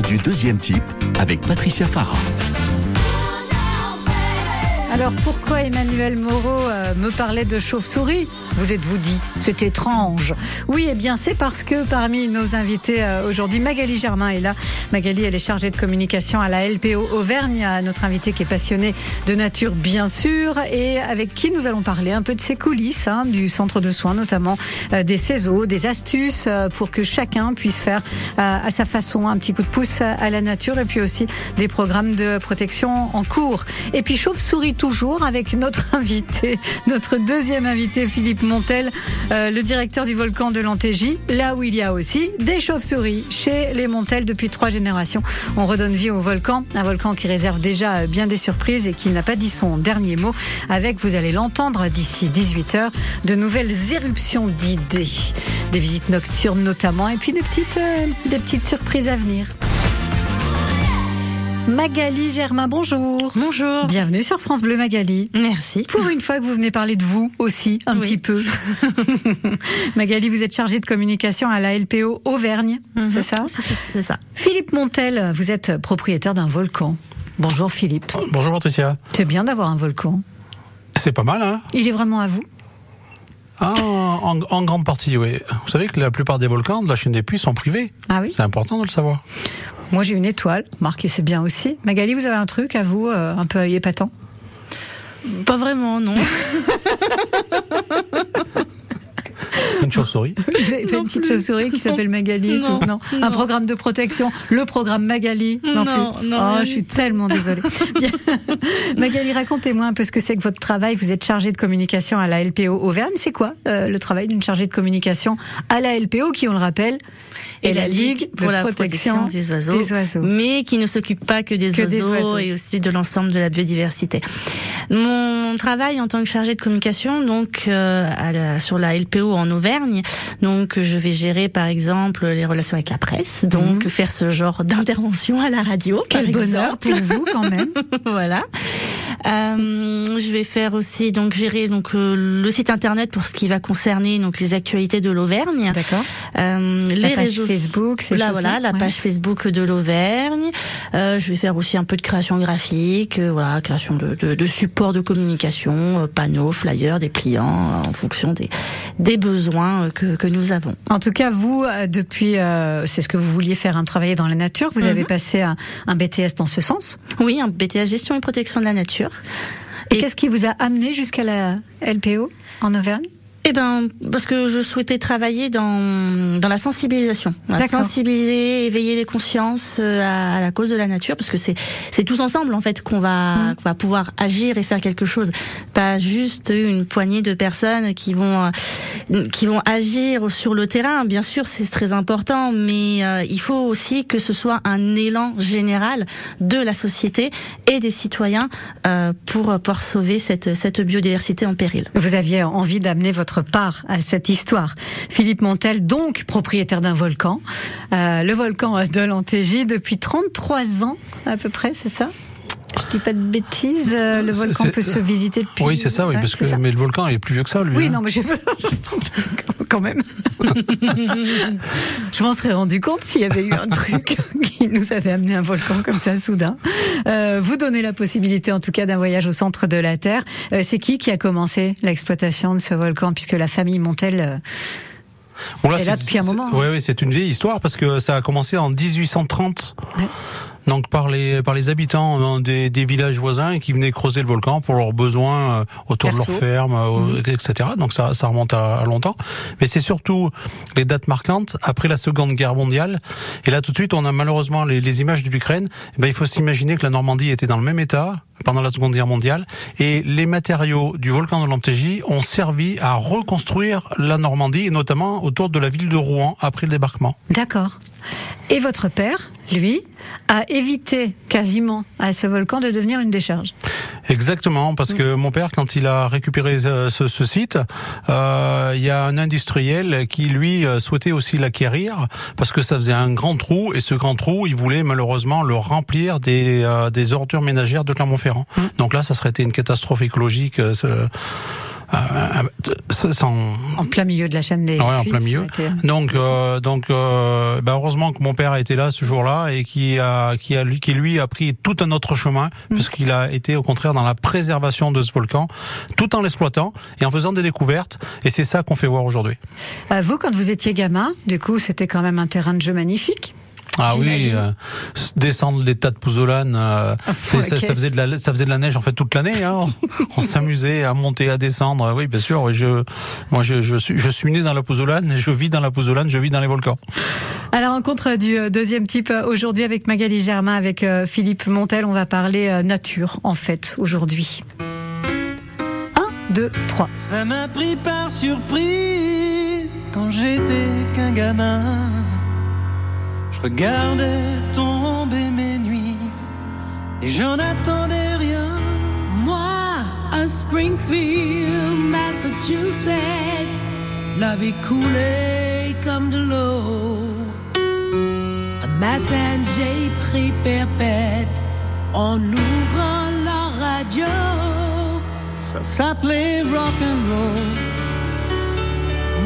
du deuxième type avec Patricia Farah. Alors pourquoi Emmanuel Moreau euh, me parlait de chauve-souris? Vous êtes-vous dit? C'est étrange. Oui, eh bien c'est parce que parmi nos invités euh, aujourd'hui, Magali Germain est là. Magali, elle est chargée de communication à la LPO Auvergne, notre invité qui est passionné de nature bien sûr, et avec qui nous allons parler un peu de ses coulisses, hein, du centre de soins notamment, euh, des CESO, des astuces pour que chacun puisse faire à sa façon un petit coup de pouce à la nature, et puis aussi des programmes de protection en cours. Et puis chauve-souris toujours avec notre invité, notre deuxième invité, Philippe Montel, euh, le directeur du volcan de l'Antégie, là où il y a aussi des chauves-souris chez les Montel depuis trois générations. On redonne vie au volcan, un volcan qui réserve déjà bien des surprises et qui n'a pas dit son dernier mot. Avec, vous allez l'entendre d'ici 18h, de nouvelles éruptions d'idées, des visites nocturnes notamment, et puis des petites, euh, des petites surprises à venir. Magali Germain, bonjour. Bonjour. Bienvenue sur France Bleu Magali. Merci. Pour une fois que vous venez parler de vous aussi, un petit peu. Magali, vous êtes chargée de communication à la LPO Auvergne, Mhm. c'est ça C'est ça. Philippe Montel, vous êtes propriétaire d'un volcan. Bonjour Philippe. Bonjour Patricia. C'est bien d'avoir un volcan. C'est pas mal, hein Il est vraiment à vous ah, en, en grande partie, oui. Vous savez que la plupart des volcans de la chaîne des puits sont privés. Ah oui C'est important de le savoir. Moi j'ai une étoile, Marc, et c'est bien aussi. Magali, vous avez un truc à vous, euh, un peu épatant? Pas vraiment, non. Une chauve-souris. Vous avez pas une petite chauve-souris qui s'appelle Magali et Non, tout Non. Un programme de protection, le programme Magali Non, Non, plus. non, Oh, je suis tellement désolée. Bien. Magali, racontez-moi un peu ce que c'est que votre travail. Vous êtes chargée de communication à la LPO Auvergne. C'est quoi euh, le travail d'une chargée de communication à la LPO qui, on le rappelle, Et la Ligue pour la protection des oiseaux, des oiseaux. mais qui ne s'occupe pas que, des, Que des oiseaux oiseaux. et aussi de l'ensemble de la biodiversité. Mon travail en tant que chargée de communication, donc euh, à la- sur la LPO en Auvergne, donc je vais gérer par exemple les relations avec la presse, donc faire ce genre d'intervention à la radio. Mhm. Quel par bonheur exemple. pour vous quand même. voilà. Euh, je vais faire aussi donc gérer donc euh, le site internet pour ce qui va concerner donc les actualités de l'Auvergne. D'accord. Euh, La les page réseaux Facebook, ces Là, voilà, la ouais. page Facebook de l'Auvergne. Euh, je vais faire aussi un peu de création graphique, euh, voilà, création de, de, de supports de communication, euh, panneaux, flyers, dépliants, euh, en fonction des, des besoins euh, que, que nous avons. En tout cas, vous, depuis, euh, c'est ce que vous vouliez faire, un travailler dans la nature. Vous avez passé un, un BTS dans ce sens? Oui, un BTS gestion et protection de la nature. Et Et- qu'est-ce qui vous a amené jusqu'à la LPO en Auvergne? Eh ben, parce que je souhaitais travailler dans, dans la sensibilisation. D'accord. sensibiliser, éveiller les consciences euh, à, à la cause de la nature, parce que c'est c'est tous ensemble en fait qu'on va Mmh. qu'on va pouvoir agir et faire quelque chose. Pas juste une poignée de personnes qui vont euh, qui vont agir sur le terrain. Bien sûr, c'est très important, mais euh, il faut aussi que ce soit un élan général de la société et des citoyens euh, pour pouvoir sauver cette cette biodiversité en péril. Vous aviez envie d'amener votre part à cette histoire. Philippe Montel, donc propriétaire d'un volcan, euh, le volcan de l'Antégie depuis 33 ans à peu près, c'est ça? Je dis pas de bêtises. euh, le volcan peut se visiter depuis. Oui, c'est ça, oui, Ouais, parce que ça. mais le volcan il est plus vieux que ça, lui. Oui, hein. non, mais j'ai quand même. Je m'en serais rendu compte s'il y avait eu un truc qui nous avait amené un volcan comme ça soudain. Euh, vous donnez la possibilité, en tout cas, d'un voyage au centre de la Terre. Euh, c'est qui qui a commencé l'exploitation de ce volcan, puisque la famille Montel Bon, là, depuis un moment, hein. Ouais, ouais, c'est une vieille histoire parce que ça a commencé en 1830. Ouais. Donc par les par les habitants euh, des, des villages voisins qui venaient creuser le volcan pour leurs besoins euh, autour de leur ferme, euh, etc. Donc ça ça remonte à, à longtemps. Mais c'est surtout les dates marquantes après la Seconde Guerre mondiale. Et là tout de suite on a malheureusement les, les images de l'Ukraine. Eh Ben il faut s'imaginer que la Normandie était dans le même état pendant la Seconde Guerre mondiale et les matériaux du volcan de l'Antégie ont servi à reconstruire la Normandie et notamment autour de la ville de Rouen après le débarquement. D'accord. Et votre père, lui, a évité quasiment à ce volcan de devenir une décharge. Exactement, parce que mon père, quand il a récupéré ce, ce- site, euh, il y a un industriel qui lui euh, souhaitait aussi l'acquérir parce que ça faisait un grand trou et ce grand trou, il voulait malheureusement le remplir des, euh, des ordures ménagères de Clermont-Ferrand. Donc là, ça serait été une catastrophe écologique. euh, ce- En plein milieu de la chaîne des. Ouais, en plein milieu. Donc, euh, donc, euh, bah, heureusement que mon père a été là ce jour-là et qui a, qui a lui, qui lui a pris tout un autre chemin, mm. puisqu'il a été au contraire dans la préservation de ce volcan, tout en l'exploitant et en faisant des découvertes. Et c'est ça qu'on fait voir aujourd'hui. Euh, vous, quand vous étiez gamin, du coup, c'était quand même un terrain de jeu magnifique. Ah oui, euh, descendre les tas de pouzzolanes, euh, ah, ça, ça, faisait de la, ça faisait de la neige en fait toute l'année. Hein. on s'amusait à monter, à descendre. Oui, bien sûr. Je, moi, je, je, suis, je suis né dans la pouzzolane, je vis dans la pouzzolane, je vis dans les volcans. À la rencontre du euh, deuxième type aujourd'hui avec Magali Germain, avec Philippe Montel, on va parler nature en fait aujourd'hui. 1, 2, 3. Ça m'a pris par surprise quand j'étais qu'un gamin regardais tomber mes nuits et j'en attendais rien. Moi, à Springfield, Massachusetts, la vie coulait comme de l'eau. Un matin, j'ai pris perpète en ouvrant la radio. Ça s'appelait rock and roll.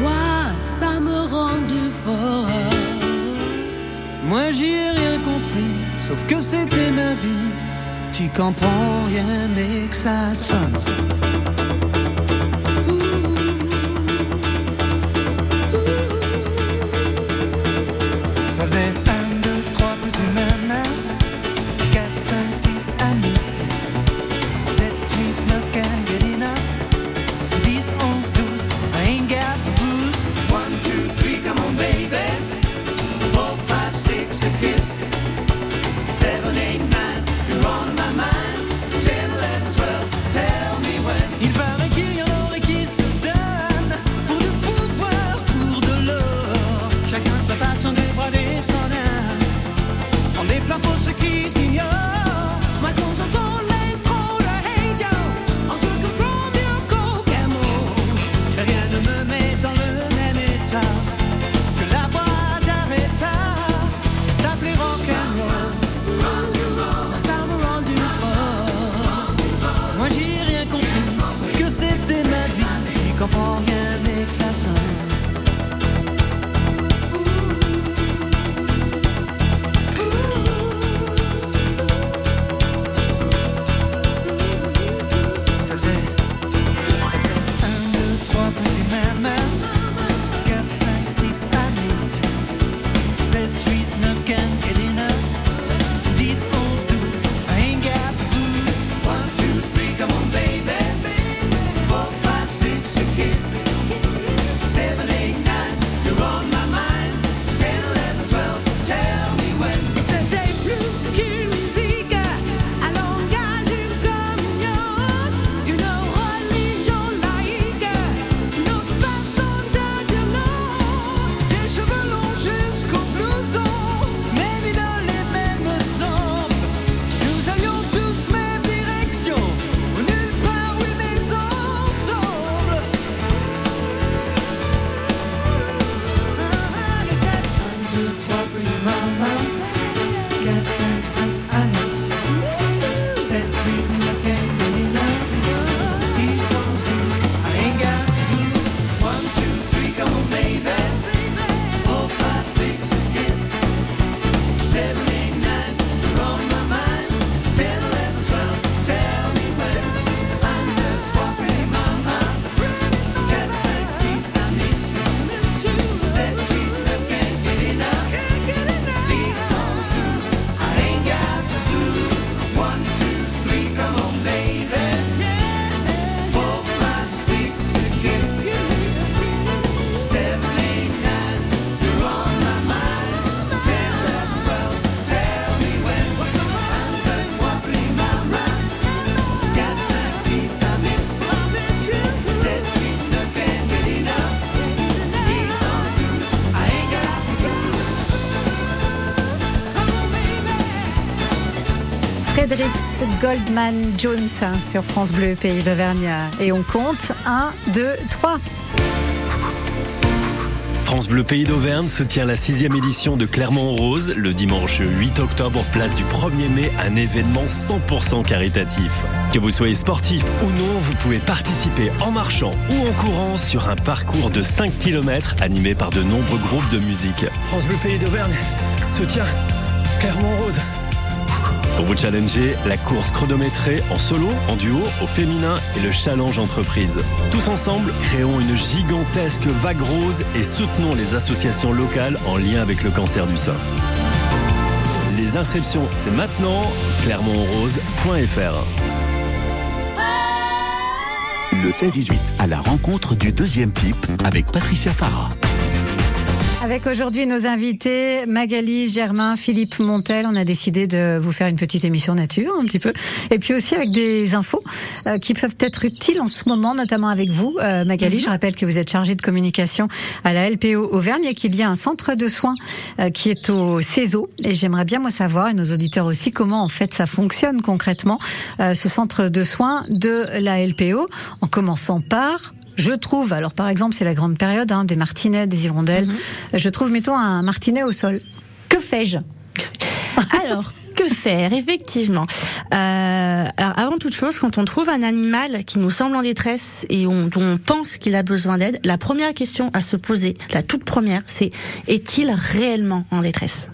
Moi, ça me rendait fort. Moi j'y ai rien compris, sauf que c'était ma vie. Tu comprends rien mais que ça sonne. Goldman Jones sur France Bleu, Pays d'Auvergne. Et on compte 1, 2, 3. France Bleu Pays d'Auvergne soutient la sixième édition de Clermont Rose le dimanche 8 octobre, place du 1er mai, un événement 100% caritatif. Que vous soyez sportif ou non, vous pouvez participer en marchant ou en courant sur un parcours de 5 km animé par de nombreux groupes de musique. France Bleu Pays d'Auvergne soutient Clermont Rose. Pour vous challenger, la course chronométrée en solo, en duo, au féminin et le challenge entreprise. Tous ensemble, créons une gigantesque vague rose et soutenons les associations locales en lien avec le cancer du sein. Les inscriptions, c'est maintenant, clermontrose.fr. Le 16-18 à la rencontre du deuxième type avec Patricia Farah. Avec aujourd'hui nos invités Magali, Germain, Philippe Montel, on a décidé de vous faire une petite émission nature un petit peu, et puis aussi avec des infos euh, qui peuvent être utiles en ce moment, notamment avec vous, euh, Magali. Je rappelle que vous êtes chargée de communication à la LPO Auvergne et qu'il y a un centre de soins euh, qui est au CESO. Et j'aimerais bien moi savoir, et nos auditeurs aussi, comment en fait ça fonctionne concrètement, euh, ce centre de soins de la LPO, en commençant par je trouve, alors par exemple, c'est la grande période hein, des martinets, des hirondelles. Je trouve, mettons, un martinet au sol. Que fais-je? Alors, que faire? Effectivement. Euh, alors, avant toute chose, quand on trouve un animal qui nous semble en détresse et on, dont on pense qu'il a besoin d'aide, la première question à se poser, la toute première, c'est est-il réellement en détresse?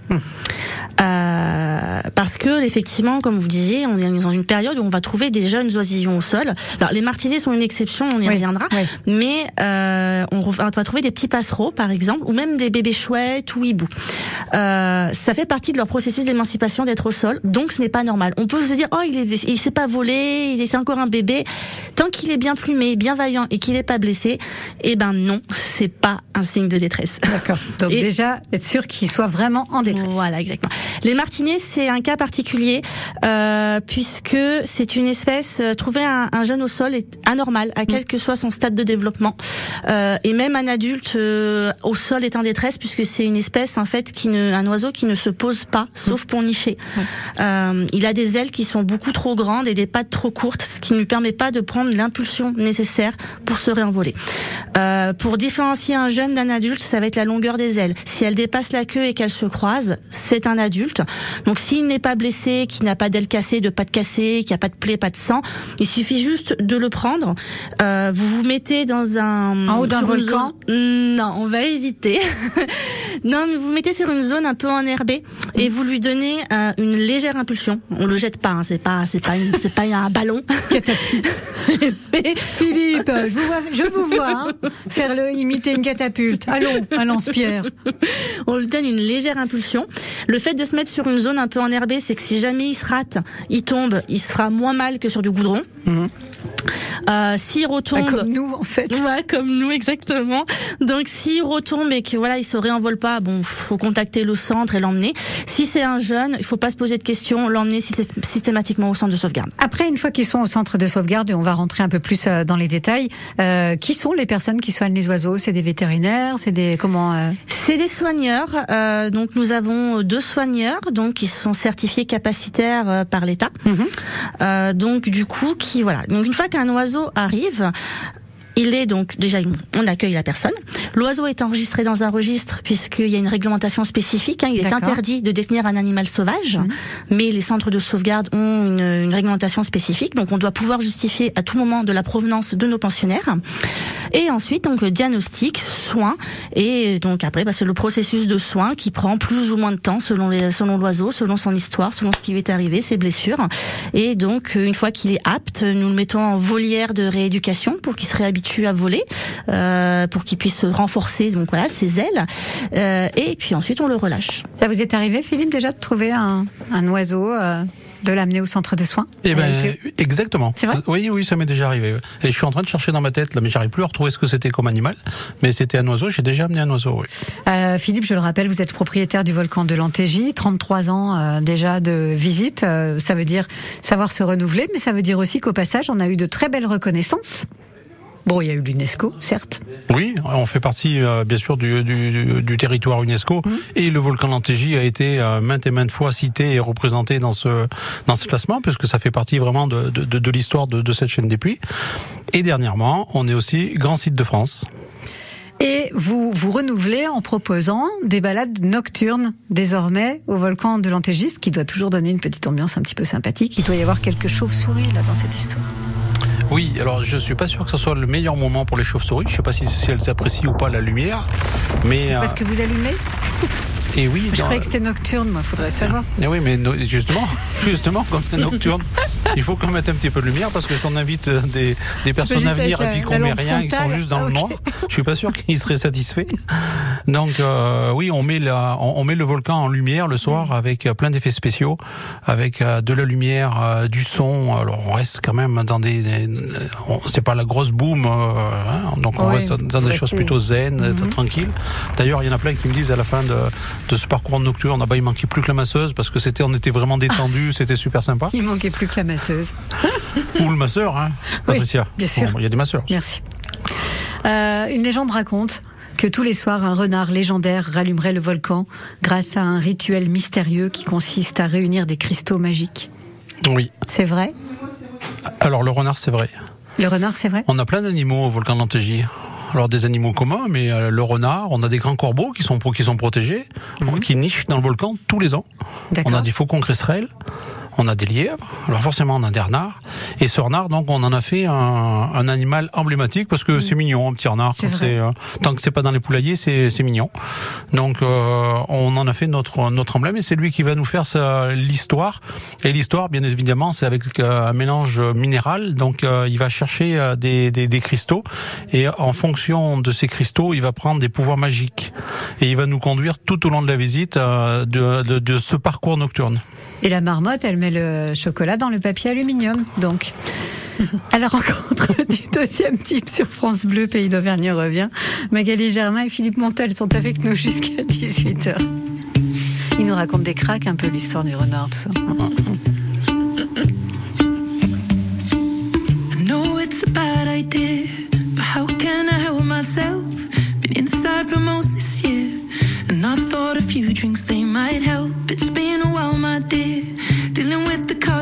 Euh, parce que effectivement, comme vous disiez, on est dans une période où on va trouver des jeunes oisillons au sol. Alors les martinets sont une exception, on y Oui, reviendra, oui. mais euh, on va trouver des petits passereaux, par exemple, ou même des bébés chouettes ou hiboux. Euh, ça fait partie de leur processus d'émancipation d'être au sol, donc ce n'est pas normal. On peut se dire, oh, il est, il s'est pas volé, il est encore un bébé. Tant qu'il est bien plumé, bien vaillant et qu'il n'est pas blessé, eh ben non, c'est pas un signe de détresse. D'accord. Donc Et- déjà, être sûr qu'il soit vraiment en détresse. Voilà, exactement. Les martinets, c'est un cas particulier euh, puisque c'est une espèce. euh, trouver un, un jeune au sol est anormal, à quel que soit son stade de développement, Euh, et même un adulte euh, au sol est en détresse puisque c'est une espèce en fait qui ne, un oiseau qui ne se pose pas, sauf pour nicher. Euh, il a des ailes qui sont beaucoup trop grandes et des pattes trop courtes, ce qui ne lui permet pas de prendre l'impulsion nécessaire pour se réenvoler. Euh, pour différencier un jeune d'un adulte, ça va être la longueur des ailes. Si elle dépasse la queue et qu'elle se croise, c'est un adulte. Donc s'il n'est pas blessé, qu'il n'a pas d'aile cassée, de pattes cassées, qu'il n'y a pas de plaie, pas de sang, il suffit juste de le prendre. Euh, vous vous mettez dans un En haut d'un volcan zone- Non, on va éviter. non, mais vous vous mettez sur une zone un peu enherbée et vous lui donnez euh, une légère impulsion. On le jette pas, hein, c'est pas, c'est pas, c'est pas un ballon. Mais Philippe, je vous vois, je vous vois hein, faire le imiter une catapulte. Allons, un lance-pierre. on lui donne une légère impulsion. Le fait de se mettre sur une zone un peu enherbée, c'est que si jamais il se rate, il tombe, il se fera moins mal que sur du goudron. Euh, s'il retombe, Comme nous, en fait. Ouais, comme nous exactement. Donc s'il retombe et que voilà, il se réenvole pas, bon, faut contacter le centre et l'emmener. Si c'est un jeune, il faut pas se poser de questions, l'emmener systé- systématiquement au centre de sauvegarde. Après, une fois qu'ils sont au centre de sauvegarde, et on va rentrer un peu plus euh, dans les détails, euh, qui sont les personnes qui soignent les oiseaux? C'est des vétérinaires? C'est des comment euh, C'est des soigneurs. donc nous avons deux soigneurs, donc qui sont certifiés capacitaires euh, par l'État. Euh, donc du coup, qui voilà. Donc une fois qu'un oiseau arrive. Il est donc déjà on accueille la personne. L'oiseau est enregistré dans un registre puisqu'il y a une réglementation spécifique. hein. il est interdit de détenir un animal sauvage, mais les centres de sauvegarde ont une, une réglementation spécifique. Donc on doit pouvoir justifier à tout moment de la provenance de nos pensionnaires. Et ensuite donc diagnostic, soins et donc après bah, c'est le processus de soins qui prend plus ou moins de temps selon les selon l'oiseau, selon son histoire, selon ce qui lui est arrivé, ses blessures. Et donc une fois qu'il est apte, nous le mettons en volière de rééducation pour qu'il se réhabitue à voler, euh, pour qu'il puisse renforcer donc voilà ses ailes. Euh, et puis ensuite on le relâche. Ça vous est arrivé, Philippe, déjà de trouver un, un oiseau, euh, de l'amener au centre de soins Eh ben, exactement. C'est vrai Oui, oui, ça m'est déjà arrivé. Et je suis en train de chercher dans ma tête, là, mais j'arrive plus à retrouver ce que c'était comme animal. Mais c'était un oiseau, j'ai déjà amené un oiseau, oui. Euh, Philippe, je le rappelle, vous êtes propriétaire du volcan de l'Antégie, 33 ans euh, déjà de visite. Euh, ça veut dire savoir se renouveler, mais ça veut dire aussi qu'au passage, on a eu de très belles reconnaissances. Bon, il y a eu l'UNESCO, certes. Oui, on fait partie, euh, bien sûr, du, du, territoire UNESCO. Et le volcan d'Antégie a été euh, maintes et maintes fois cité et représenté dans ce, dans ce classement, puisque ça fait partie vraiment de, de, de, de l'histoire de, de cette chaîne des puits. Et dernièrement, on est aussi grand site de France. Et vous vous renouvelez en proposant des balades nocturnes désormais au volcan de l'Antégiste, qui doit toujours donner une petite ambiance un petit peu sympathique. Il doit y avoir quelques chauves-souris là dans cette histoire. Oui, alors je suis pas sûr que ce soit le meilleur moment pour les chauves-souris. Je sais pas si, si elles apprécient ou pas la lumière, mais euh, Parce que vous allumez? Et oui. Je croyais que c'était nocturne, moi, faudrait savoir. Eh oui, mais no- justement, justement, comme c'est nocturne, il faut qu'on mette un petit peu de lumière parce que si on invite euh, des, des personnes à venir et puis la- qu'on met rien, ils sont juste dans Ah, le ok. noir, je suis pas sûr qu'ils seraient satisfaits. Donc euh, oui, on met la, on, on met le volcan en lumière le soir Mm. avec euh, plein d'effets spéciaux, avec euh, de la lumière, euh, du son. Alors on reste quand même dans des, des- c'est pas la grosse boom, euh, hein, donc on Ouais, reste dans des choses plutôt zen, euh, Mhm. tranquille. D'ailleurs, il y en a plein qui me disent à la fin de, de ce parcours nocturne, ah bah, il manquait plus que la masseuse parce que c'était, on était vraiment détendu, c'était super sympa. Il manquait plus que la masseuse. Ou le masseur, hein, Oui, Patricia. bien sûr. Bon, Il y a des masseurs. Merci. Euh, une légende raconte que tous les soirs, un renard légendaire rallumerait le volcan grâce à un rituel mystérieux qui consiste à réunir des cristaux magiques. Oui. C'est vrai? Alors le renard, c'est vrai. Le renard, c'est vrai? On a plein d'animaux au volcan d'Antégie. Alors des animaux communs, mais euh, le renard, on a des grands corbeaux qui sont qui sont protégés, qui nichent dans le volcan tous les ans. On a des faucons cresserelles, on a des lièvres, alors forcément on a des renards. Et ce renard, donc on en a fait un, un animal emblématique parce que c'est mignon, un petit renard. Mm. Euh, tant que c'est pas dans les poulaillers, c'est c'est mignon. Donc euh, on en a fait notre notre emblème et c'est lui qui va nous faire l'histoire. Et l'histoire, bien évidemment, c'est avec euh, un mélange minéral. Donc euh, il va chercher des, des, des cristaux et en fonction de ces cristaux, il va prendre des pouvoirs magiques et il va nous conduire tout au long de la visite de, de, de ce parcours nocturne. Et la marmotte, elle le chocolat dans le papier aluminium, donc. À la rencontre du deuxième type sur France Bleu, Pays d'Auvergne revient. Magali Germain et Philippe Montel sont avec nous jusqu'à 18h. Ils nous racontent des cracks, un peu l'histoire du renard, tout ça. I know it's a bad idea, but how can I help myself? Inside for most this year, and I thought a few drinks they might help. It's been a while, my dear,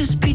just be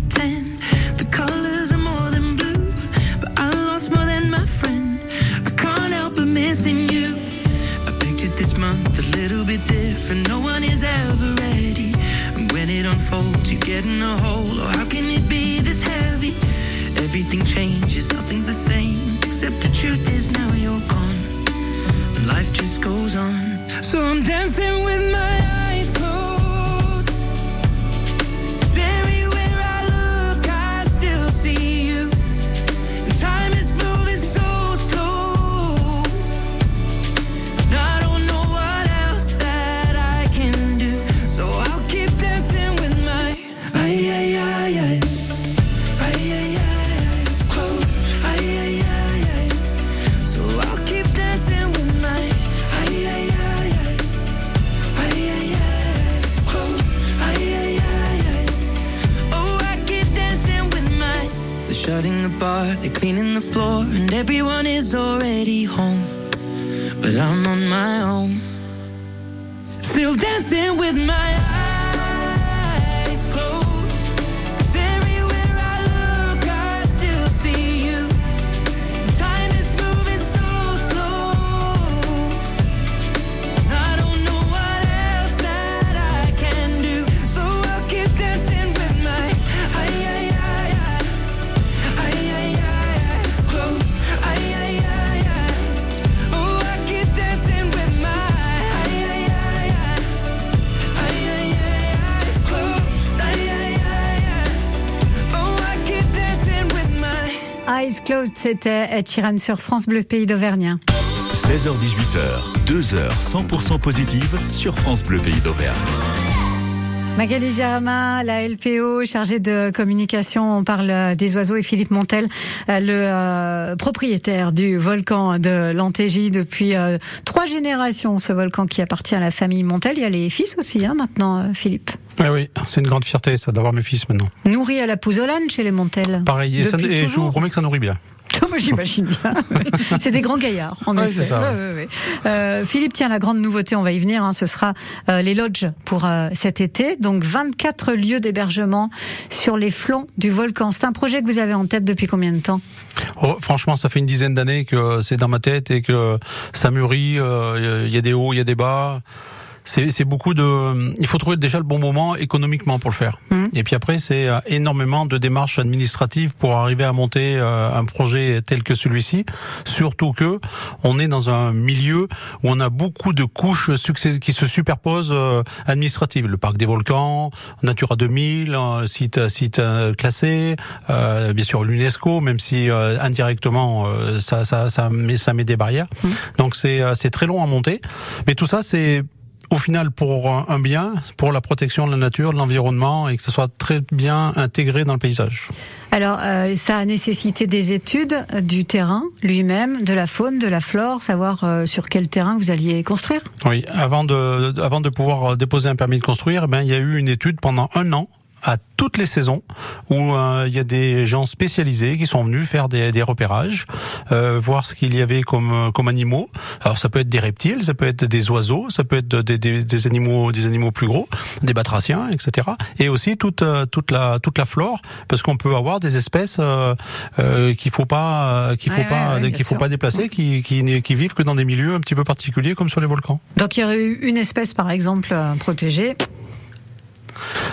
Closed, c'était Ed Sheeran sur France Bleu Pays d'Auvergne. 16h18h, 2h 100% positive sur France Bleu Pays d'Auvergne. Magali Germain, la LPO chargée de communication, on parle des oiseaux et Philippe Montel, euh, le euh, propriétaire du volcan de l'Antégie depuis euh, trois générations, ce volcan qui appartient à la famille Montel. Il y a les fils aussi hein, maintenant, euh, Philippe. Oui, oui, c'est une grande fierté ça d'avoir mes fils maintenant. Nourri à la pouzzolane chez les Montel. Pareil, et, ça- et je vous promets que ça nourrit bien. Moi, J'imagine bien. C'est des grands gaillards, en Ouais, effet. c'est ça, ouais. Ouais, ouais, ouais. Euh, Philippe, tiens, la grande nouveauté, on va y venir, hein, ce sera euh, les lodges pour euh, cet été. Donc 24 lieux d'hébergement sur les flancs du volcan. C'est un projet que vous avez en tête depuis combien de temps? Oh, franchement, ça fait une dizaine d'années que c'est dans ma tête et que ça mûrit. euh, Il y a des hauts, il y a des bas. C'est c'est beaucoup de. Il faut trouver déjà le bon moment économiquement pour le faire. Mhm. Et puis après, c'est euh, énormément de démarches administratives pour arriver à monter euh, un projet tel que celui-ci. Surtout que on est dans un milieu où on a beaucoup de couches succès- qui se superposent euh, administratives. Le parc des volcans, Natura 2000, euh, site site classé, euh, bien sûr l'UNESCO, même si euh, indirectement euh, ça ça ça met ça met des barrières. Donc c'est c'est très long à monter, mais tout ça c'est au final pour un bien, pour la protection de la nature, de l'environnement et que ça soit très bien intégré dans le paysage. Alors, euh, ça a nécessité des études euh, du terrain lui-même, de la faune, de la flore, savoir euh, sur quel terrain vous alliez construire. Oui, avant de avant de pouvoir déposer un permis de construire, eh ben il y a eu une étude pendant un an à toutes les saisons où euh, il y a des gens spécialisés qui sont venus faire des, des repérages, euh, voir ce qu'il y avait comme euh, comme animaux. Alors ça peut être des reptiles, ça peut être des oiseaux, ça peut être des, des, des animaux des animaux plus gros, des batraciens, etc. Et aussi toute euh, toute la toute la flore, parce qu'on peut avoir des espèces qu'il faut pas qu'il faut Ouais, pas ouais, ouais, bien qu'il faut sûr. pas déplacer, qui, qui qui vivent que dans des milieux un petit peu particuliers comme sur les volcans. Donc, il y aurait eu une espèce, par exemple, protégée.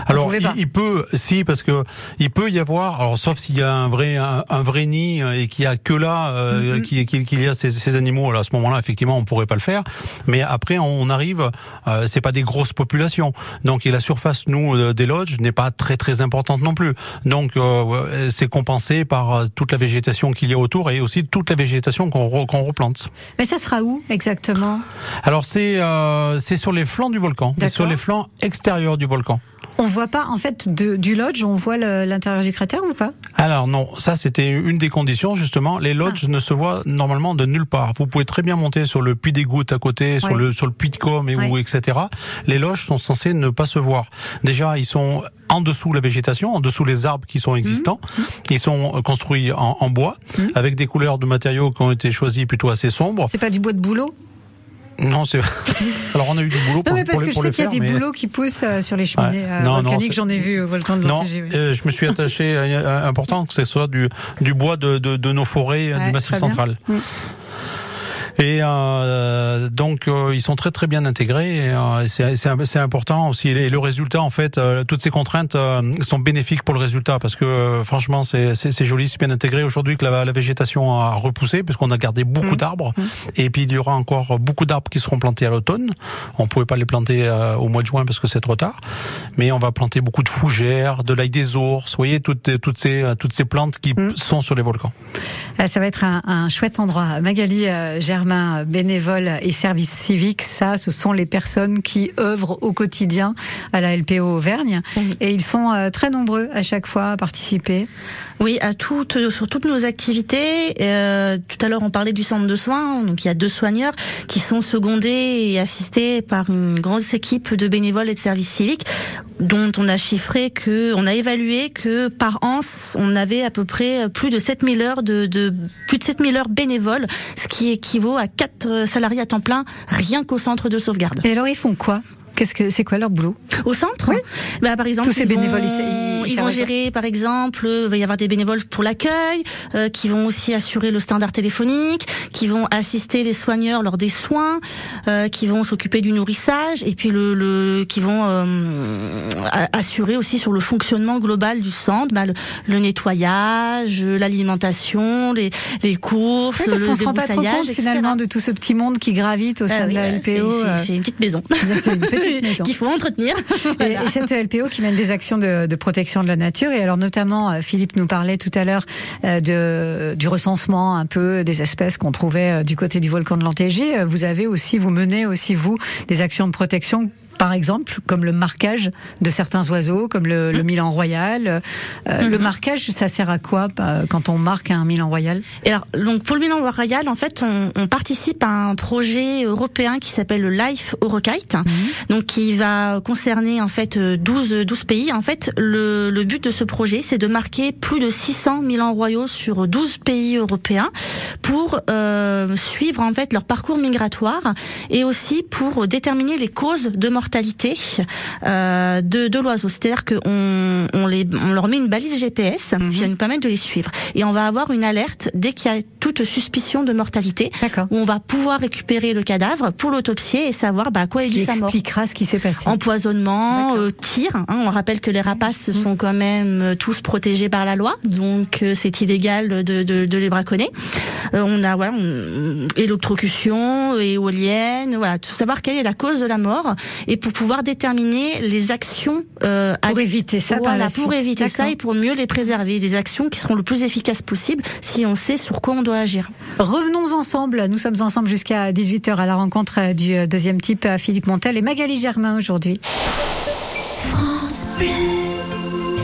Alors il, peut, si parce que il peut y avoir, alors sauf s'il y a un vrai un, un vrai nid euh, et qu'il y a que là euh, Mhm. qu'il y a ces, ces animaux. Alors à ce moment-là, effectivement, on pourrait pas le faire. Mais après, on arrive, euh, c'est pas des grosses populations, donc et la surface nous euh, des lodges n'est pas très très importante non plus. Donc euh, c'est compensé par euh, toute la végétation qu'il y a autour et aussi toute la végétation qu'on re- qu'on replante. Mais ça sera où exactement? Alors c'est euh, c'est sur les flancs du volcan, c'est sur les flancs extérieurs du volcan. On voit pas, en fait, de- du lodge, on voit l'intérieur du cratère ou pas? Alors non, ça c'était une des conditions justement. Les lodges ne se voient normalement de nulle part. Vous pouvez très bien monter sur le puits des gouttes à côté, sur le sur le puits de Com et Ouais. où etc. Les loges sont censées ne pas se voir. Déjà, ils sont en dessous la végétation, en dessous les arbres qui sont existants. Ils sont euh, construits en, en bois avec des couleurs de matériaux qui ont été choisis plutôt assez sombres. C'est pas du bois de bouleau Non, c'est. Alors on a eu du boulot pour, Non, mais parce que je sais qu'il y a des mais- bouleaux qui poussent euh, sur les cheminées Ouais. euh, Non, non, volcaniques. J'en ai vu au volcan de Non, oui. euh, je me suis attaché à, à- important que ce soit du, du bois de, de, de nos forêts euh, Ouais, du Massif central. Mm. Et euh, donc euh, ils sont très très bien intégrés. euh, c'est important aussi. Et le résultat, en fait, toutes ces contraintes sont bénéfiques pour le résultat parce que franchement, c'est joli, c'est bien intégré. Aujourd'hui, que la, la végétation a repoussé puisqu'on a gardé beaucoup Mm. d'arbres. Et puis il y aura encore beaucoup d'arbres qui seront plantés à l'automne. On pouvait pas les planter au mois de juin parce que c'est trop tard. Mais on va planter beaucoup de fougères, de l'ail des ours. Vous voyez toutes toutes ces toutes ces plantes qui Mm. sont sur les volcans. Ah, Ça va être un, un chouette endroit. Magali euh, Germain, bénévole et service civique, ça, ce sont les personnes qui œuvrent au quotidien à la LPO Auvergne. Oui. Et ils sont euh, très nombreux à chaque fois à participer. Oui, à toutes, sur toutes nos activités. Euh, tout à l'heure, on parlait du centre de soins. Donc, il y a deux soigneurs qui sont secondés et assistés par une grosse équipe de bénévoles et de services civiques, dont on a chiffré que, on a évalué que par an, on avait à peu près plus de 7000 heures de, de plus de 7000 heures bénévoles, ce qui équivaut à quatre salariés à temps plein rien qu'au centre de sauvegarde. Et alors, ils font quoi? Qu'est-ce que c'est quoi leur boulot? Au centre? Bah, Par exemple, Tous ces ils vont- ils- vont gérer, par exemple, euh, il va y avoir des bénévoles pour l'accueil, euh, qui vont aussi assurer le standard téléphonique, qui vont assister les soigneurs lors des soins, euh, qui vont s'occuper du nourrissage, et puis le, le qui vont euh, assurer aussi sur le fonctionnement global du centre, bah, le, le nettoyage, l'alimentation, les, les courses, Oui, parce le se rend pas trop compte etc. finalement de tout ce petit monde qui gravite au sein Ah de oui, la bah, LPO. c'est- euh, une petite maison. C'est une petite maison. qu'il faut entretenir. Et, et cette LPO qui mène des actions de, de protection de la nature. Et alors notamment, euh, Philippe nous parlait tout à l'heure euh, du recensement un peu des espèces qu'on trouvait euh, du côté du volcan de l'Antégé. Vous avez aussi, vous menez aussi vous des actions de protection par exemple, comme le marquage de certains oiseaux, comme le, le Milan Royal. Euh, Le marquage, ça sert à quoi euh, quand on marque un Milan Royal? Et alors, donc pour le Milan Royal, en fait, on, on participe à un projet européen qui s'appelle le Life Eurokite, donc qui va concerner en fait euh, 12 12 pays. En fait, le, le but de ce projet, c'est de marquer plus de 600 Milans royaux sur 12 pays européens pour euh, suivre en fait leur parcours migratoire et aussi pour déterminer les causes de mortalité euh, de, de l'oiseau. C'est-à-dire qu'on on les, on leur met une balise GPS qui va nous permettre de les suivre. Et on va avoir une alerte dès qu'il y a toute suspicion de mortalité, où on va pouvoir récupérer le cadavre pour l'autopsier et savoir bah, à quoi Ce est due sa mort. expliquera ce qui s'est passé. Empoisonnement, euh, tir. hein. on rappelle que les rapaces Mmh. sont quand même euh, tous protégés par la loi, donc euh, c'est illégal de, de, de les braconner. On a voilà, on- électrocution, éolienne, voilà, tout savoir quelle est la cause de la mort et pour pouvoir déterminer les actions euh, Pour à- éviter ça par voilà, la pour suite. éviter ça et pour mieux les préserver, des actions qui seront le plus efficaces possible si on sait sur quoi on doit agir. Revenons ensemble. Nous sommes ensemble jusqu'à 18h à la rencontre euh, du euh, deuxième type, euh, Philippe Montel et Magali Germain aujourd'hui.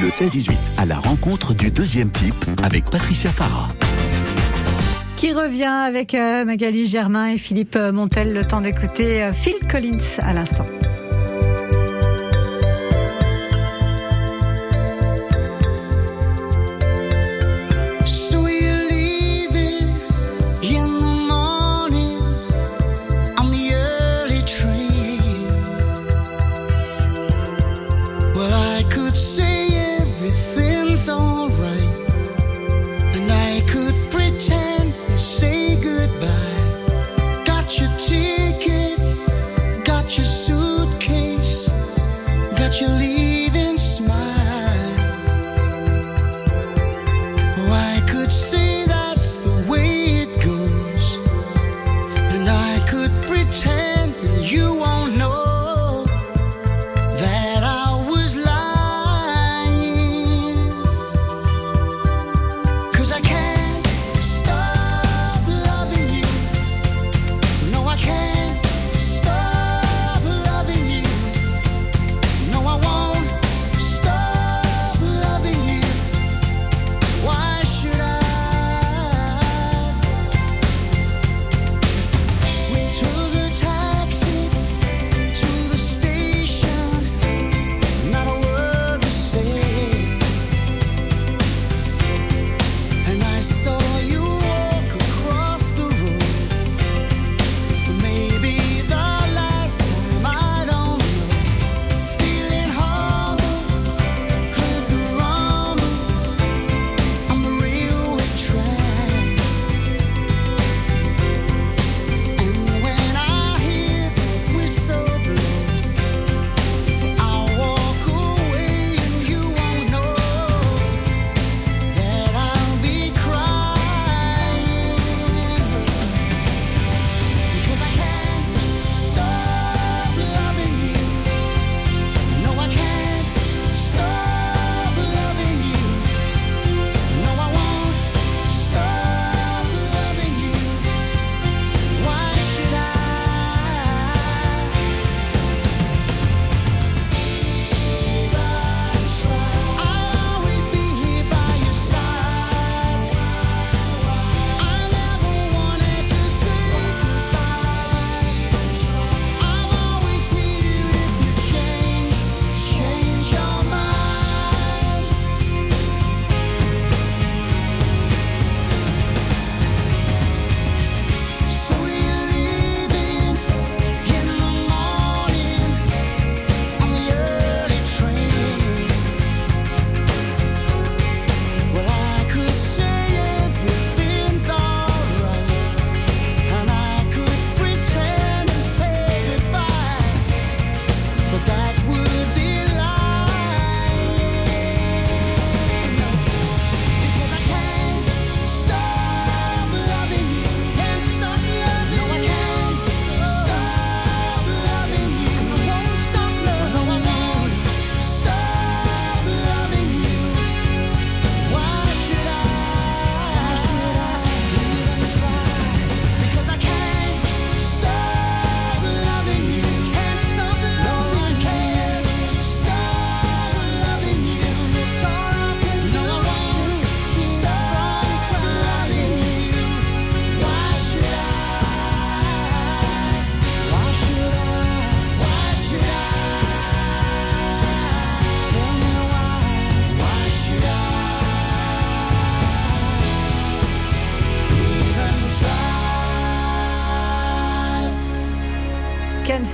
Le 16-18, à la rencontre du deuxième type avec Patricia Farah. Qui revient avec euh, Magali Germain et Philippe euh, Montel. Le temps d'écouter euh, Phil Collins à l'instant.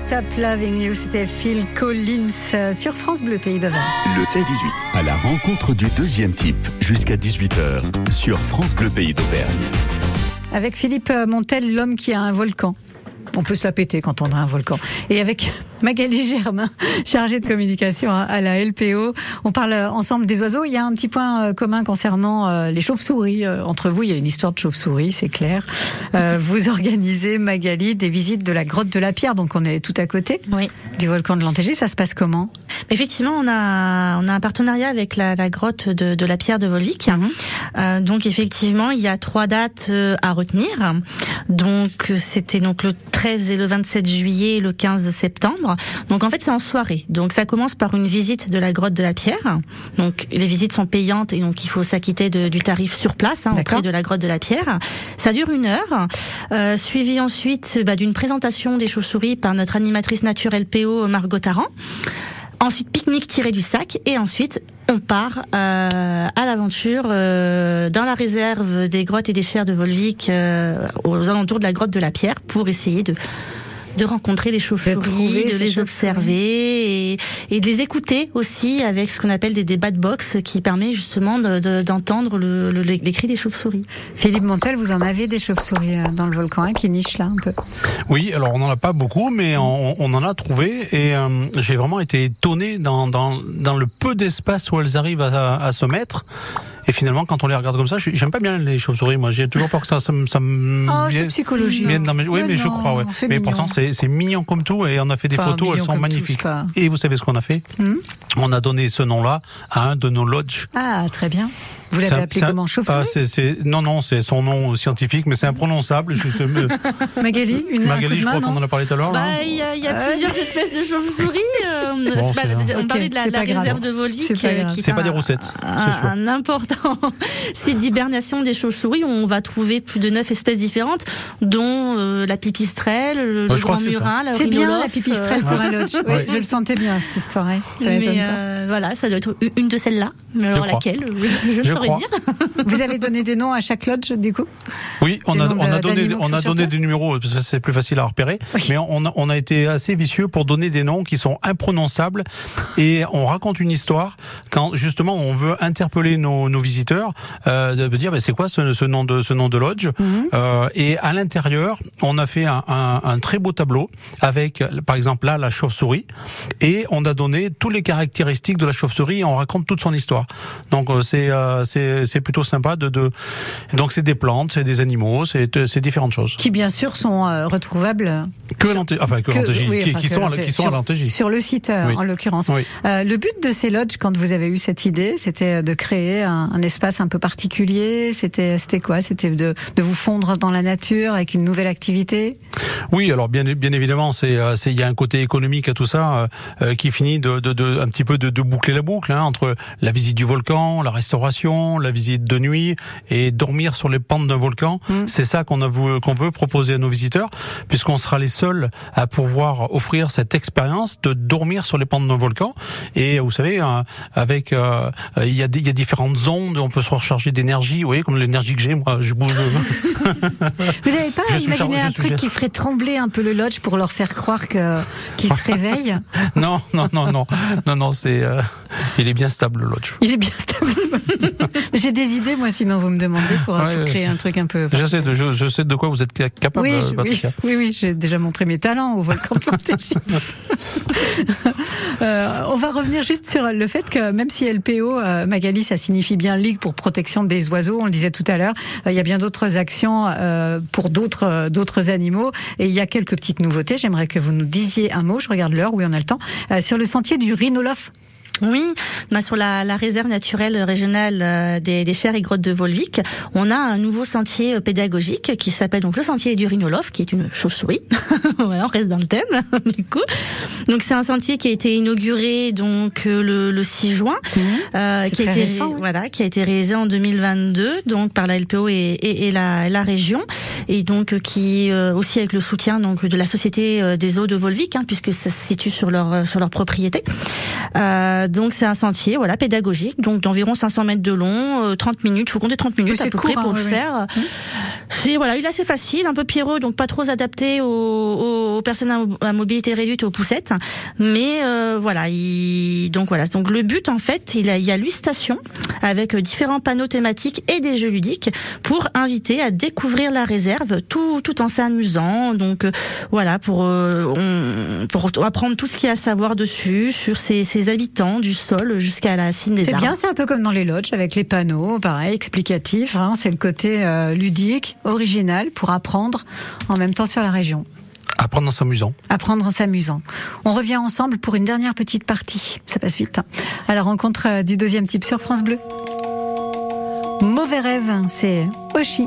Stop Loving You, c'était Phil Collins euh, sur France Bleu Pays d'Auvergne. Le 16-18, à la rencontre du deuxième type, jusqu'à 18h, sur France Bleu Pays d'Auvergne. Avec Philippe Montel, l'homme qui a un volcan. On peut se la péter quand on a un volcan. Et avec Magali Germain, chargée de communication à la LPO. On parle ensemble des oiseaux. Il y a un petit point euh, commun concernant euh, les chauves-souris. Euh, entre vous, il y a une histoire de chauves-souris, c'est clair. Vous organisez, Magali, des visites de la grotte de la Pierre. Donc on est tout à côté oui. du volcan de l'Antégé. Ça se passe comment? Effectivement, on a, on a un partenariat avec la, la grotte de, de, la Pierre de Volvic. Mhm. donc effectivement, il y a trois dates à retenir. Donc c'était donc le 13 et le 27 juillet et le 15 septembre. Donc en fait c'est en soirée. Donc ça commence par une visite de la grotte de la Pierre. Donc les visites sont payantes et donc il faut s'acquitter du tarif sur place hein, auprès de la grotte de la Pierre. Ça dure une heure, euh, suivi ensuite bah, d'une présentation des chauves-souris par notre animatrice naturelle PO Margot Taran. Ensuite, pique-nique tiré du sac et ensuite on part euh, à l'aventure euh, dans la réserve des grottes et des chairs de Volvic euh, aux alentours de la grotte de la Pierre pour essayer de de rencontrer les chauves-souris, de, les observer et, et, de les écouter aussi avec ce qu'on appelle des débats de box qui permet justement d'entendre de, le, le, les cris des chauves-souris. Philippe Montel, vous en avez des chauves-souris euh, dans le volcan hein, qui nichent là un peu? Oui, alors on n'en a pas beaucoup, mais on, on en a trouvé et euh, j'ai vraiment été étonné dans, dans, dans le peu d'espace où elles arrivent à, à se mettre. Et finalement, quand on les regarde comme ça, j'aime pas bien les chauves-souris. Moi, j'ai toujours peur que ça, ça, ça me. Oh, c'est psychologique. oui, mais, mais je crois, ouais. Mais mignon. pourtant, c'est mignon comme tout, et on a fait des enfin, photos, elles sont magnifiques. Tout, et vous savez ce qu'on a fait hmm On a donné ce nom-là à un de nos lodges. Ah, très bien. Vous l'avez appelé comment chauve-souris ah, Non, non, c'est son nom scientifique, mais c'est imprononçable. Je sais, mais... Magali, une Magali, un je crois qu'on en a parlé tout à l'heure. Bah, il y a, y a euh... plusieurs espèces de chauves-souris. Euh, bon, pas, on okay, parlait de la, la réserve de Volvic. C'est pas, pas des roussettes. Un, un important site d'hibernation des chauves-souris. On va trouver plus de neuf espèces différentes, dont euh, la pipistrelle, le, ouais, le grand murin, la C'est bien la pipistrelle pour un lodge. Je le sentais bien cette histoire. hein. Ça Mais euh, voilà, ça doit être une de celles-là. Mais alors laquelle? Je ne saurais dire. Vous avez donné des noms à chaque lodge, du coup? Oui, on a, on a donné, on a donné des numéros, parce que c'est plus facile à repérer. Oui. Mais on a, on a été assez vicieux pour donner des noms qui sont imprononçables. et on raconte une histoire quand, justement, on veut interpeller nos, nos visiteurs, euh, de dire, bah, c'est quoi ce, ce, nom de, ce nom de lodge? Mm -hmm. euh, Et à l'intérieur, on a fait un, un, un, très beau tableau avec, par exemple, là, la chauve-souris. Et on a donné toutes les caractéristiques de la chauve-souris et on raconte toute son histoire. Donc, euh, c'est, c'est plutôt sympa de, de... donc c'est des plantes, c'est des animaux, c'est différentes choses. Qui bien sûr sont euh, retrouvables que sur... enfin que, que oui, qui, enfin, qui, sont, qui sont sur, à l'Antégie. Sur le site euh, oui. en l'occurrence. Oui. Euh, le but de ces lodges, quand vous avez eu cette idée, c'était de créer un, un, espace un peu particulier. C'était c'était quoi? C'était de, de vous fondre dans la nature avec une nouvelle activité? Oui, alors bien bien évidemment, c'est il y a un côté économique à tout ça qui finit de, de, de, un petit peu de, de boucler la boucle hein, entre la visite du volcan, la restauration, la visite de nuit et dormir sur les pentes d'un volcan. Mmh. C'est ça qu'on veut proposer à nos visiteurs, puisqu'on sera les seuls à pouvoir offrir cette expérience de dormir sur les pentes d'un volcan. Et vous savez, euh, avec euh, il y a il y a différentes ondes, on peut se recharger d'énergie. Vous voyez, comme l'énergie que j'ai, moi, je bouge. vous n'avez pas imaginé un truc qui ferait trembler un peu le lodge pour leur faire croire que qu'ils se réveillent? Non, non, non, non, non, non, c'est euh, il est bien stable le lodge. Il est bien stable. j'ai des idées, moi, sinon vous me demandez pour, ouais, pour créer un truc un peu. Je sais, de, je, je, sais de quoi vous êtes capable, oui, Patricia. Oui, oui, oui j'ai déjà montré mes talents au volcan euh, On va revenir juste sur le fait que même si LPO, euh, Magali, ça signifie bien Ligue pour protection des oiseaux, on le disait tout à l'heure, euh, il y a bien d'autres actions euh, pour d'autres d'autres animaux et il y a quelques petites nouveautés. J'aimerais que vous nous disiez un mot. Je regarde l'heure, oui, on a le temps. Sur le sentier du rhinolophe. Oui, bah sur la, la, réserve naturelle régionale euh, des, des chairs et grottes de Volvic, on a un nouveau sentier pédagogique qui s'appelle donc le sentier du rhinolophe, qui est une chauve-souris. voilà, on reste dans le thème du coup. Donc c'est un sentier qui a été inauguré donc le, le 6 juin, mmh, euh, qui a été récent, voilà, qui a été réalisé en 2022 donc par la LPO et, et, et la, la, région et donc qui euh, aussi avec le soutien donc de la société des eaux de Volvic, hein, puisque ça se situe sur leur sur leur propriété. Euh, Euh, donc c'est un sentier, voilà, pédagogique, donc d'environ 500 mètres de long, euh, 30 minutes. Faut compter 30 minutes à peu court, près pour hein, le oui, faire. C'est voilà, il est assez facile, un peu pierreux, donc pas trop adapté aux, aux, aux personnes à, mo- à mobilité réduite et aux poussettes. Mais euh, voilà, il, donc voilà, donc le but en fait, il, a, il y a huit stations avec euh, différents panneaux thématiques et des jeux ludiques pour inviter à découvrir la réserve tout tout en s'amusant. Donc euh, voilà pour euh, on, pour apprendre tout ce qu'il y a à savoir dessus sur ses, ses habitants du sol jusqu'à la cime des C'est arbres. bien, c'est un peu comme dans les lodges avec les panneaux, pareil, explicatif. hein, c'est le côté euh, ludique, original pour apprendre en même temps sur la région. Apprendre en s'amusant. Apprendre en s'amusant. On revient ensemble pour une dernière petite partie. Ça passe vite. hein. À la rencontre euh, du deuxième type sur France Bleu. Mauvais rêve, c'est Oshi.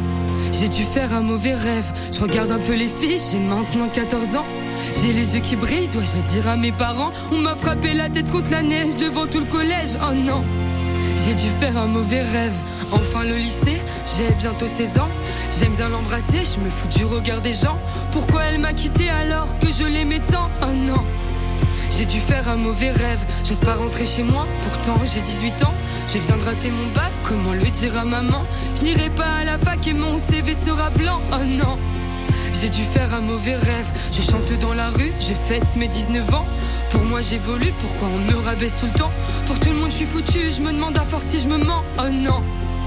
J'ai dû faire un mauvais rêve. Je regarde un peu les filles, j'ai maintenant 14 ans. J'ai les yeux qui brillent, dois-je le dire à mes parents? On m'a frappé la tête contre la neige devant tout le collège. Oh non, j'ai dû faire un mauvais rêve. Enfin le lycée, j'ai bientôt 16 ans. J'aime bien l'embrasser, je me fous du regard des gens. Pourquoi elle m'a quitté alors que je l'aimais tant? Oh non. J'ai dû faire un mauvais rêve, j'ose pas rentrer chez moi, pourtant j'ai 18 ans. Je viens de rater mon bac, comment le dire à maman? Je n'irai pas à la fac et mon CV sera blanc, oh non. J'ai dû faire un mauvais rêve, je chante dans la rue, je fête mes 19 ans. Pour moi j'évolue, pourquoi on me rabaisse tout le temps? Pour tout le monde je suis foutu, je me demande à force si je me mens, oh non.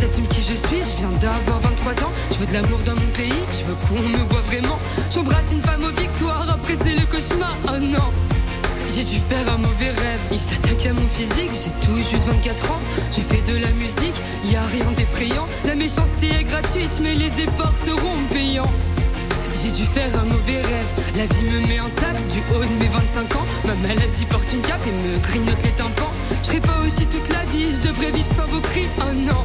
J'assume qui je suis, je viens d'avoir 23 ans. Je veux de l'amour dans mon pays, je veux qu'on me voit vraiment. J'embrasse une femme aux victoires, après c'est le cauchemar. Oh non! J'ai dû faire un mauvais rêve. Il s'attaque à mon physique, j'ai tout juste 24 ans. Je fais de la musique, y a rien d'effrayant. La méchanceté est gratuite, mais les efforts seront payants. J'ai dû faire un mauvais rêve. La vie me met intact du haut de mes 25 ans. Ma maladie porte une cape et me grignote les tympans. Je serai pas aussi toute la vie, je devrais vivre sans vos cris. Oh non!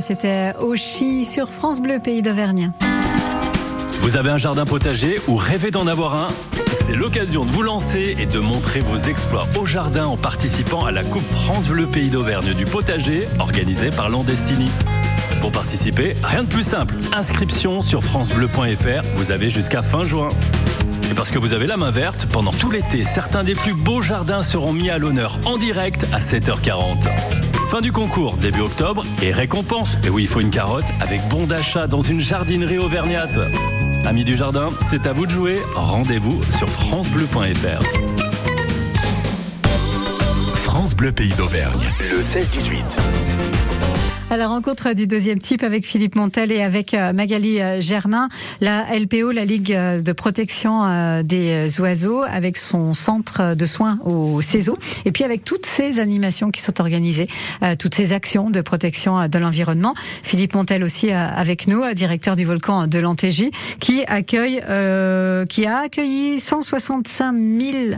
c'était Oshi sur France Bleu, pays d'Auvergne. Vous avez un jardin potager ou rêvez d'en avoir un? C'est l'occasion de vous lancer et de montrer vos exploits au jardin en participant à la Coupe France Bleu Pays d'Auvergne du potager organisée par Landestini. Pour participer, rien de plus simple. Inscription sur francebleu.fr, vous avez jusqu'à fin juin. Et parce que vous avez la main verte, pendant tout l'été, certains des plus beaux jardins seront mis à l'honneur en direct à 7h40. Fin du concours, début octobre, et récompense. Et oui, il faut une carotte avec bon d'achat dans une jardinerie auvergnate. Amis du jardin, c'est à vous de jouer. Rendez-vous sur francebleu.fr. France Bleu Pays d'Auvergne, le 16-18. À la rencontre du deuxième type avec Philippe Montel et avec euh, Magali euh, Germain, la LPO, la Ligue euh, de protection des oiseaux, avec son centre de soins au CESO, et puis avec toutes ces animations qui sont organisées, toutes ces actions de protection de l'environnement. Philippe Montel aussi avec nous, directeur du volcan de l'Antégie, qui accueille, qui a accueilli 165 000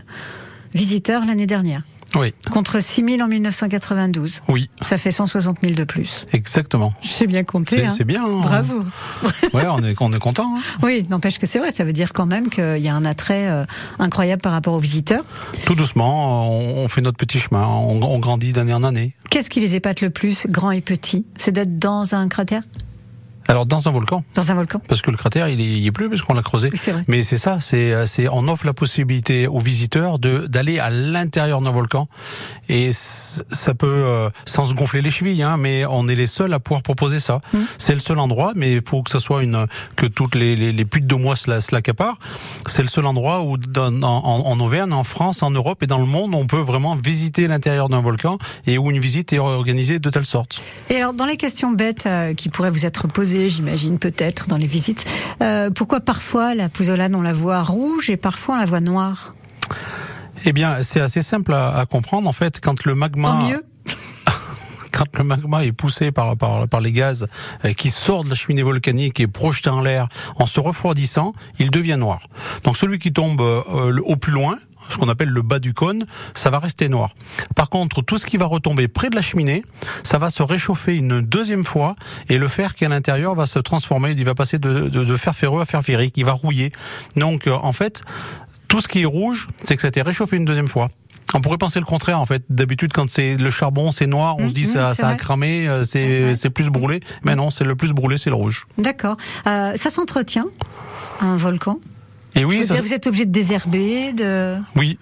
visiteurs l'année dernière. Oui. Contre 6 000 en 1992. Oui. Ça fait 160 000 de plus. Exactement. Je sais bien compter. C'est hein. bien. hein. Bravo. Ouais, on est, on est content. hein. Oui, n'empêche que c'est vrai. Ça veut dire quand même qu'il y a un attrait euh, incroyable par rapport aux visiteurs. Tout doucement, on, on fait notre petit chemin, on, on grandit d'année en année. Qu'est-ce qui les épate le plus, grand et petit C'est d'être dans un cratère? Alors dans un volcan, Dans un volcan parce que le cratère il est, il est plus parce qu'on l'a creusé. Oui, c'est vrai. Mais c'est ça, c'est euh, c'est on offre la possibilité aux visiteurs de d'aller à l'intérieur d'un volcan et ça peut euh, sans se gonfler les chevilles, hein, mais on est les seuls à pouvoir proposer ça. Mmh. C'est le seul endroit, mais il faut que ça soit une que toutes les les, les putes de mois se la- se l'accaparent. C'est le seul endroit où dans- en, en, en Auvergne, en France, en Europe et dans le monde, on peut vraiment visiter l'intérieur d'un volcan et où une visite est organisée de telle sorte. Et alors, dans les questions bêtes euh, qui pourraient vous être posées, j'imagine peut-être dans les visites, euh, pourquoi parfois la pouzzolane on la voit rouge et parfois on la voit noire? Eh bien, c'est assez simple à, à comprendre. En fait, quand le magma, Tant mieux. quand le magma est poussé par, par, par les gaz euh, qui sortent de la cheminée volcanique et projeté en l'air, en se refroidissant, il devient noir. Donc celui qui tombe euh, au plus loin, ce qu'on appelle le bas du cône, ça va rester noir. Par contre, tout ce qui va retomber près de la cheminée, ça va se réchauffer une deuxième fois et le fer qui est à l'intérieur va se transformer, il va passer de, de, de fer ferreux à fer ferrique, il va rouiller. Donc euh, en fait, tout ce qui est rouge, c'est que ça a été réchauffé une deuxième fois. On pourrait penser le contraire en fait. D'habitude, quand c'est le charbon, c'est noir, on se dit Mhm, ça, ça a cramé, euh, c'est c'est plus brûlé. Mais non, c'est le plus brûlé, c'est le rouge. D'accord. Euh, ça s'entretient, un volcan? Et oui, ça- dire, Vous êtes obligé de désherber, de... Oui.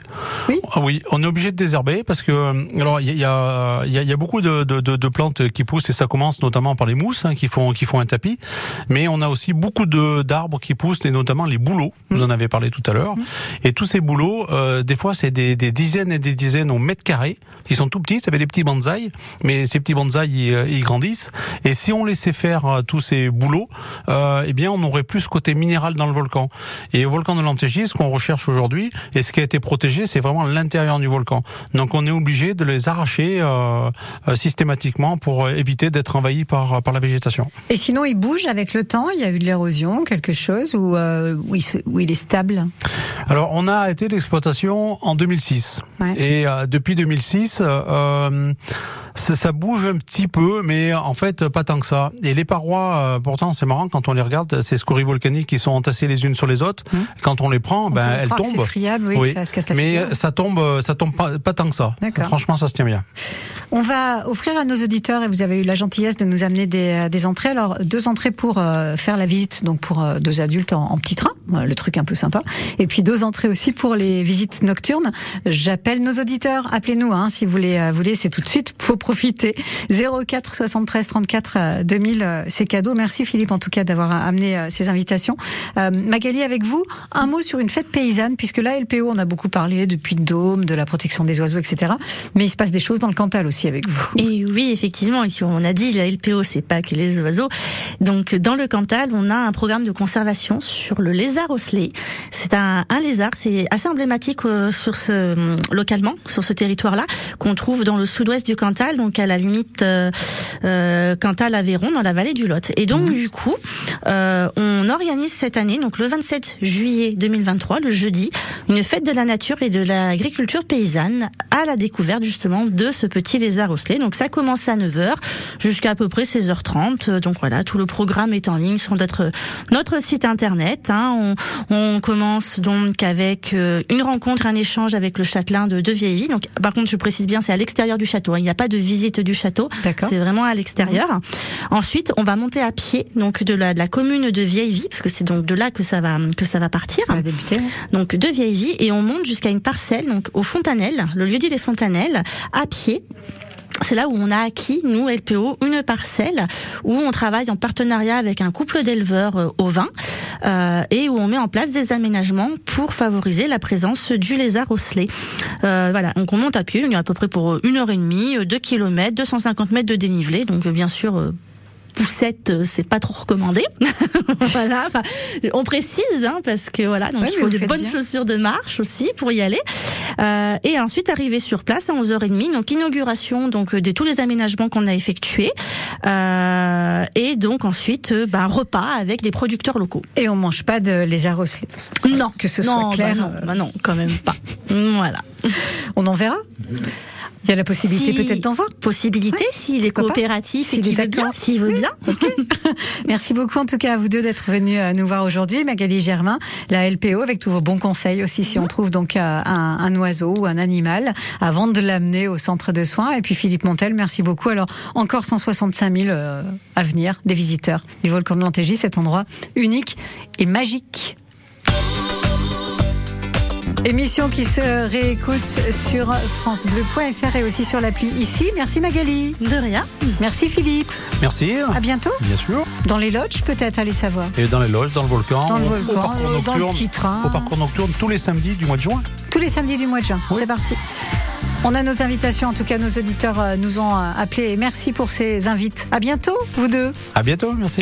Oui. Ah oui, on est obligé de désherber parce que euh, alors il y a, il y, y a- beaucoup de, de, de, de plantes qui poussent et ça commence notamment par les mousses hein, qui font qui font un tapis, mais on a aussi beaucoup de d'arbres qui poussent et notamment les bouleaux. Vous en avez parlé tout à l'heure. Et tous ces bouleaux, euh, des fois c'est des, des dizaines et des dizaines au mètre carré. Ils sont tout petits, ça fait des petits bonsaïs, mais ces petits bonsaïs ils, euh, ils grandissent. Et si on laissait faire euh, tous ces bouleaux, euh, eh bien on aurait plus ce côté minéral dans le volcan. Et volcan de l'Antégie, ce qu'on recherche aujourd'hui et ce qui a été protégé, c'est vraiment l'intérieur du volcan. Donc on est obligé de les arracher euh, euh, systématiquement pour euh, éviter d'être envahi par par la végétation. Et sinon, il bouge avec le temps? Il y a eu de l'érosion, quelque chose, ou euh, où, il se- où il est stable? Alors, on a arrêté l'exploitation en 2006. Ouais. Et euh, depuis 2006, euh, ça, ça bouge un petit peu, mais en fait, pas tant que ça. Et les parois, euh, pourtant, c'est marrant, quand on les regarde, ces scories volcaniques qui sont entassées les unes sur les autres, quand on les prend, ben, elles tombent. c'est friable, oui, ça se casse la mais figure. ça tombe, ça tombe pas, pas tant que ça. Franchement, ça se tient bien. On va offrir à nos auditeurs, et vous avez eu la gentillesse de nous amener des, des entrées. Alors, deux entrées pour euh, faire la visite, donc pour euh, deux adultes en, en petit train, euh, le truc un peu sympa. Et puis deux entrées aussi pour les visites nocturnes. J'appelle nos auditeurs, appelez-nous hein, si vous voulez, euh, c'est tout de suite, faut profiter. 04 73 34 euh, 2000, euh, c'est cadeau. Merci Philippe en tout cas d'avoir amené euh, ces invitations. Euh, Magali, avec vous, un mot sur une fête paysanne, puisque là, LPO, on a beaucoup parlé depuis le dôme, de la protection des oiseaux, etc. Mais il se passe des choses dans le Cantal aussi avec vous. Et oui, effectivement, on a dit la LPO, c'est pas que les oiseaux. Donc dans le Cantal, on a un programme de conservation sur le lézard osselet. C'est un, un lézard, c'est assez emblématique euh, sur ce localement, sur ce territoire-là, qu'on trouve dans le sud-ouest du Cantal, donc à la limite euh, euh, Cantal-Aveyron, dans la vallée du Lot. Et donc du coup, euh, on organise cette année, donc le 27 juillet 2023, le jeudi, une fête de la nature et de l'agriculture paysanne à la découverte justement de ce petit lézard osselet. Donc ça commence à 9h jusqu'à à peu près 16h30. Donc voilà, tout le programme est en ligne sur notre notre site internet. hein. On, on commence donc avec euh, une rencontre, un échange avec le châtelain de, de Vieilly. Donc par contre, je précise bien, c'est à l'extérieur du château. hein. Il n'y a pas de visite du château. C'est vraiment à l'extérieur. Ensuite, on va monter à pied donc de la, de la commune de Vieilly, parce que c'est donc de là que ça va que ça va partir. Donc de Vieilly et on monte jusqu'à une parcelle donc au Fontanelles, le lieu dit des Fontanelles, à pied. c'est là où on a acquis, nous, LPO, une parcelle où on travaille en partenariat avec un couple d'éleveurs euh, au vin euh, et où on met en place des aménagements pour favoriser la présence du lézard osselé. Euh, voilà, donc on monte à pied, on est à peu près pour une heure et demie, deux kilomètres, 250 mètres de dénivelé, donc bien sûr euh, poussette, euh, c'est pas trop recommandé. voilà, on précise hein, parce que voilà, donc Ouais, il faut de bonnes bien. chaussures de marche aussi pour y aller. Euh, et ensuite arriver sur place à 11h30, donc inauguration donc euh, de tous les aménagements qu'on a effectués. Euh, et donc ensuite euh, bah, repas avec des producteurs locaux. Et on mange pas de lézard osselé. Non, que ce non, soit clair. bah non, bah non, quand même pas. Voilà. On en verra. Il y a la possibilité Si- peut-être d'en voir. Possibilité, s'il est Pourquoi pas coopératif S'il est veut bien, s'il veut bien. Merci beaucoup en tout cas à vous deux d'être venus euh, nous voir aujourd'hui. Magali Germain, la LPO, avec tous vos bons conseils aussi si on trouve donc euh, un, un oiseau ou un animal avant de l'amener au centre de soins. Et puis Philippe Montel, merci beaucoup. Alors encore 165 000 euh, à venir des visiteurs du volcan de l'Antégie, cet endroit unique et magique. Émission qui se réécoute sur francebleu.fr et aussi sur l'appli ici. Merci Magali. De rien. Merci Philippe. Merci. À bientôt. Bien sûr. Dans les lodges peut-être, allez savoir. Et dans les loges, dans le volcan, Dans le volcan, au euh, dans le nocturne, petit train. au parcours nocturne tous les samedis du mois de juin. Tous les samedis du mois de juin. C'est parti. On a nos invitations, en tout cas nos auditeurs euh, nous ont euh, appelés. Merci pour ces invites. À bientôt, vous deux. À bientôt, merci.